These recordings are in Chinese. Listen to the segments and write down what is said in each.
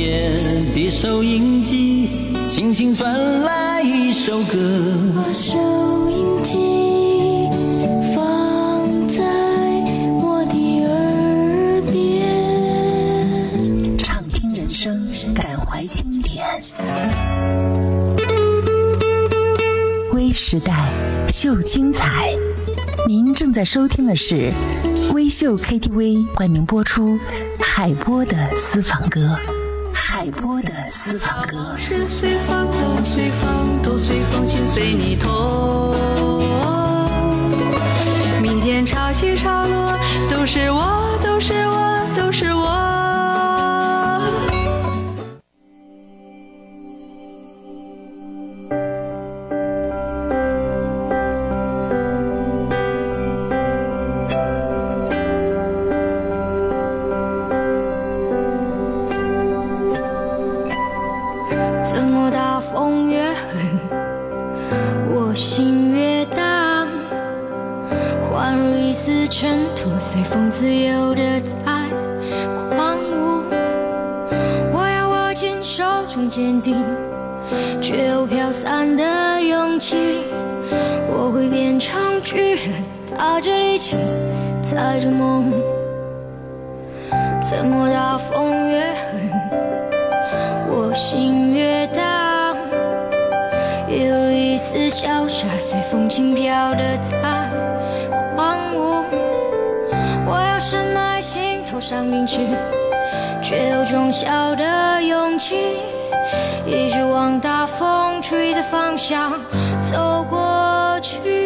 夜的收音机轻轻传来一首歌。把收音机放在我的耳边，畅听人生，感怀经典。微时代秀精彩，您正在收听的是微秀 KTV 冠名播出海波的私房歌。海波的私房歌。是随风都随风都随风，心随你痛。明天潮起潮落，都是我，都是我，心越荡，有一丝潇洒，随风轻飘的在狂舞。我要深埋心头上凝视，却有种小的勇气，一直往大风吹的方向走过去。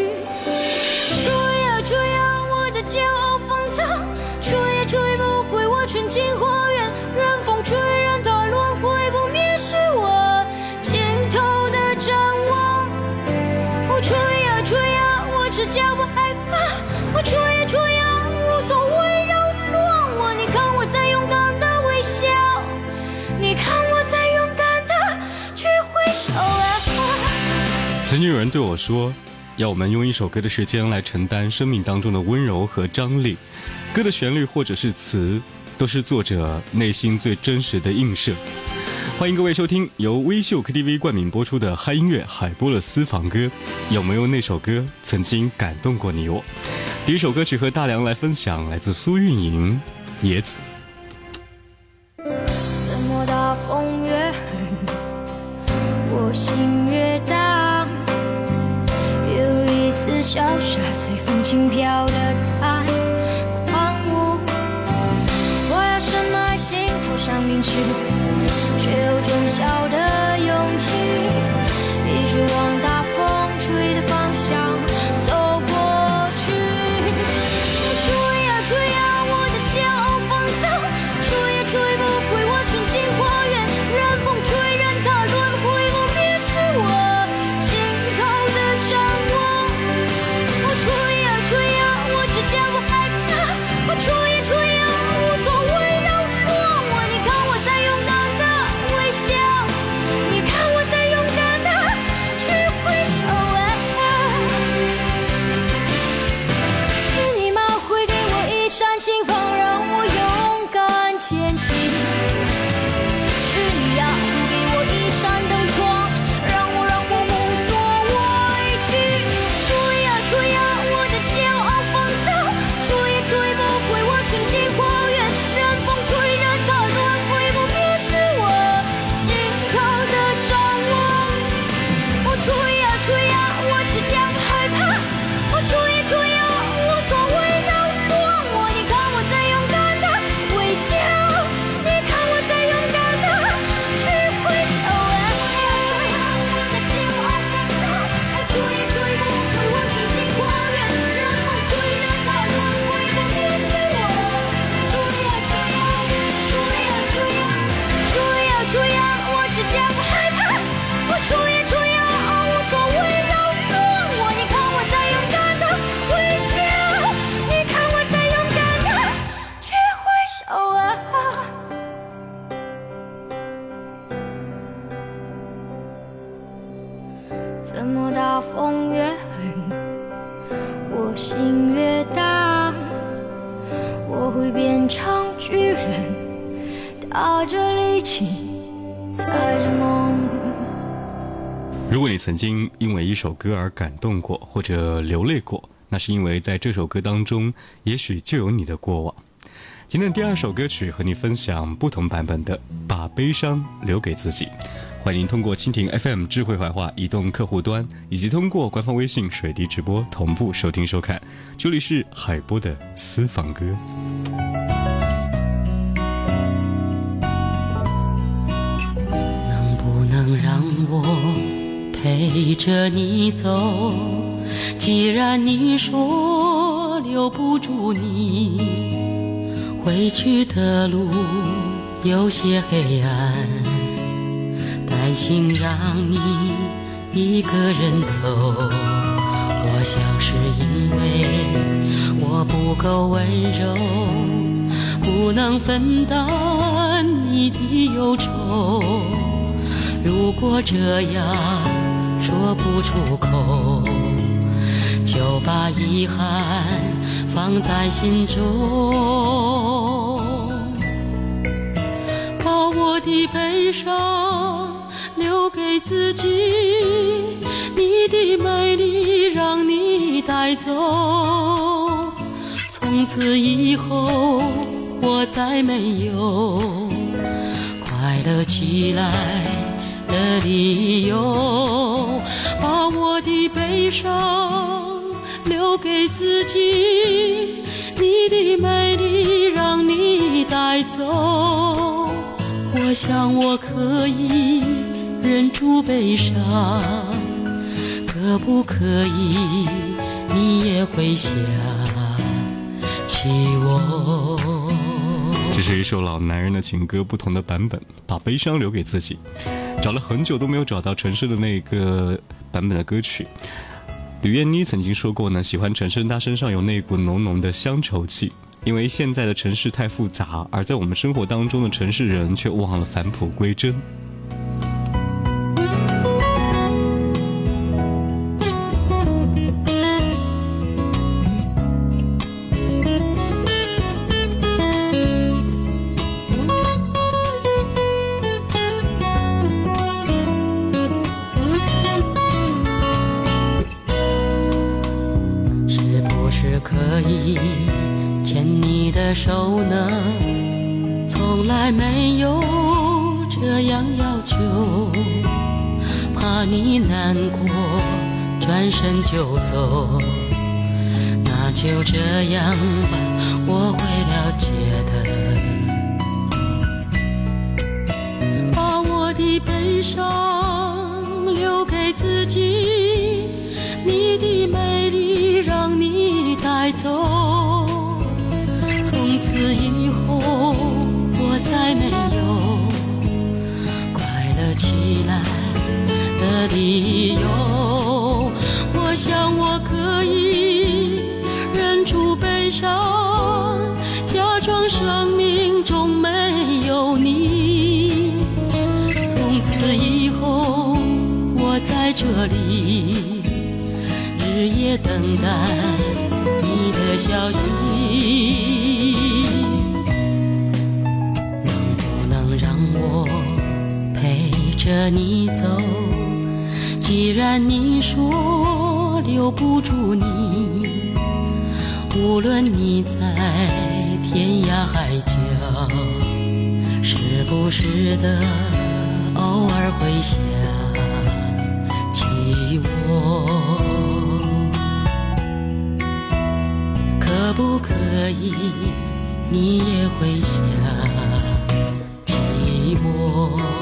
曾经有人对我说，要我们用一首歌的时间来承担生命当中的温柔和张力。歌的旋律或者是词，都是作者内心最真实的映射。欢迎各位收听由微秀 KTV 冠名播出的嗨音乐海波的私房歌。有没有那首歌曾经感动过你我？第一首歌曲和大梁来分享，来自苏运莹《野子》。怎么大风越狠，我心潇洒，随风轻飘的在狂舞。我要深埋心头上凝视，却有种小的勇气，一直往大踏着力气踩着梦。如果你曾经因为一首歌而感动过，或者流泪过，那是因为在这首歌当中，也许就有你的过往。今天第二首歌曲和你分享不同版本的《把悲伤留给自己》。欢迎通过蜻蜓 FM 智慧怀化移动客户端，以及通过官方微信水滴直播同步收听收看。这里是海波的私房歌。我陪着你走？既然你说留不住你，回去的路有些黑暗。担心让你一个人走，我想是因为我不够温柔，不能分担你的忧愁。如果这样说不出口，就把遗憾放在心中，把我的悲伤。留给自己，你的美丽让你带走。从此以后，我再没有快乐起来的理由。把我的悲伤留给自己，你的美丽让你带走。我想我可以。忍住悲伤，可不可以？你也会想起我。这是一首老男人的情歌，不同的版本，把悲伤留给自己。找了很久都没有找到陈升的那个版本的歌曲。吕燕妮曾经说过呢，喜欢陈升，他身上有那股浓浓的乡愁气。因为现在的城市太复杂，而在我们生活当中的城市人却忘了返璞归真。你难过，转身就走。那就这样吧，我会了解的。把我的悲伤留给自己，你的美丽让你带走。理由。我想我可以忍住悲伤，假装生命中没有你。从此以后，我在这里日夜等待你的消息。能不能让我陪着你走，既然你说留不住你，无论你在天涯海角，时不时的偶尔会想起我，可不可以你也会想起我？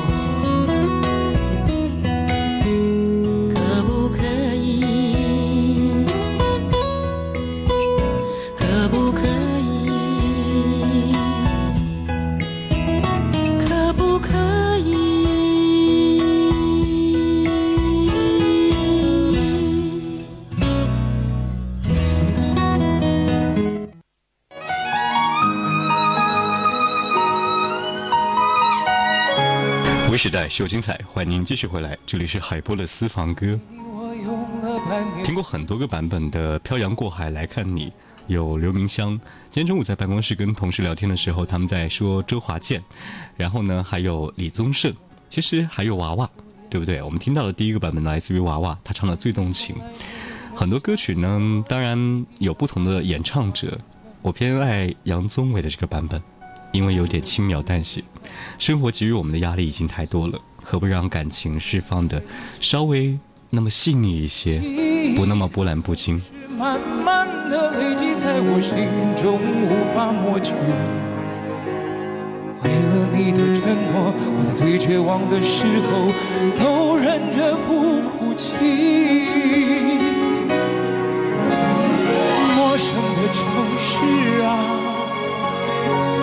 代秀精彩，欢迎您继续回来，这里是海波的私房歌。听过很多个版本的《漂洋过海来看你》，有刘明湘。今天中午在办公室跟同事聊天的时候，他们在说周华健，然后呢还有李宗盛，其实还有娃娃，对不对？我们听到的第一个版本来自于娃娃，他唱的最动情。很多歌曲呢，当然有不同的演唱者，我偏爱杨宗纬的这个版本，因为有点轻描淡写。生活给予我们的压力已经太多了，何不让感情释放的稍微那么细腻一些，不那么波澜不惊。慢慢的累积在我心中，无法抹去。为了你的承诺，我在最绝望的时候都忍着不哭泣。陌生的城市啊，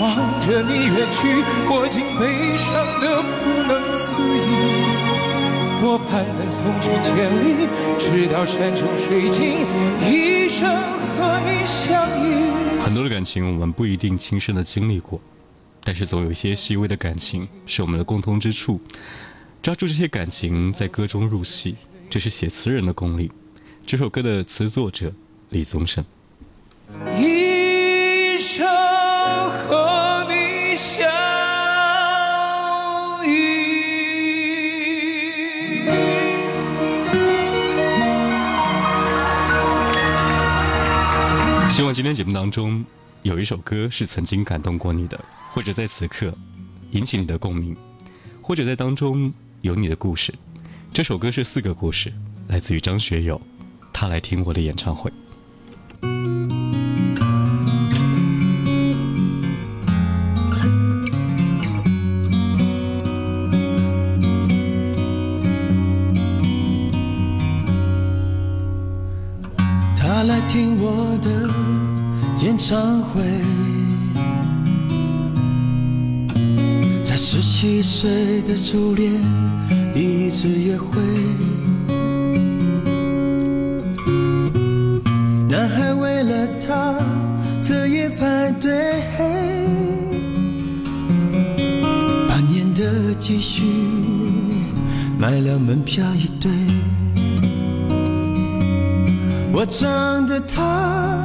望着你远去，我竟悲伤的不能自已。多盼能送君千里，直到山穷水尽，一生和你相依。很多的感情我们不一定亲身的经历过，但是总有一些细微的感情是我们的共通之处。抓住这些感情，在歌中入戏。这是写词人的功力。这首歌的词作者李宗盛。一希望今天节目当中有一首歌是曾经感动过你的，或者在此刻引起你的共鸣，或者在当中有你的故事。这首歌是四个故事，来自于张学友，他来听我的演唱会。演唱会，在十七岁的初恋。第一次约会，男孩为了她彻夜排队，半年的积蓄买了门票一对。我唱得他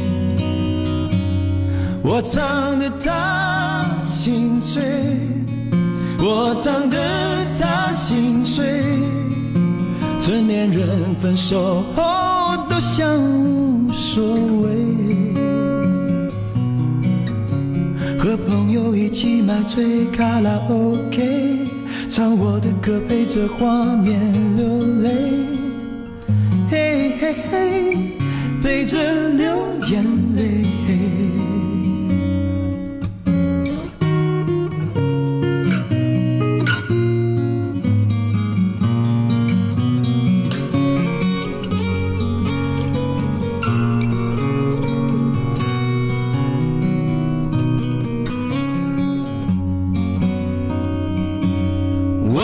我唱得她心醉，我唱得她心碎。成年人分手后都像无所谓，和朋友一起买醉卡拉 OK，唱我的歌陪着画面流泪，嘿嘿嘿，陪着流眼泪。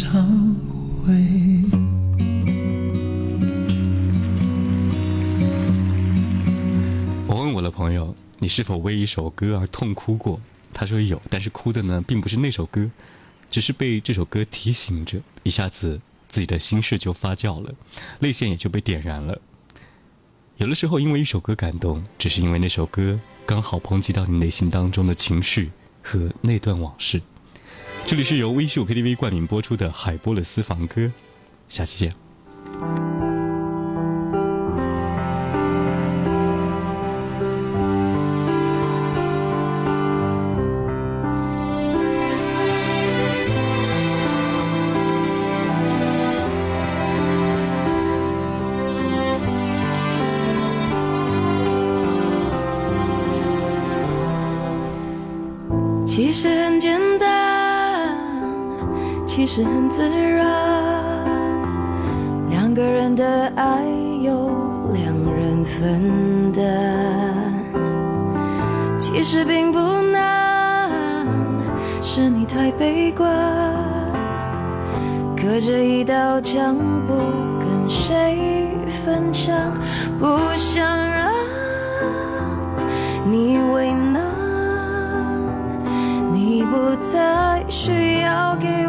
唱会。我问我的朋友：“你是否为一首歌而痛哭过？”他说有，但是哭的呢，并不是那首歌，只是被这首歌提醒着，一下子自己的心事就发酵了，泪腺也就被点燃了。有的时候，因为一首歌感动，只是因为那首歌刚好抨击到你内心当中的情绪和那段往事。这里是由微秀 KTV 冠名播出的海波的私房歌，下期见。的爱由两人分担，其实并不难，是你太悲观。隔着一道墙，不跟谁分享，不想让你为难。你不再需要给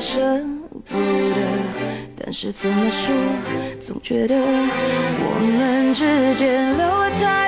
舍不得，但是怎么说，总觉得我们之间留了太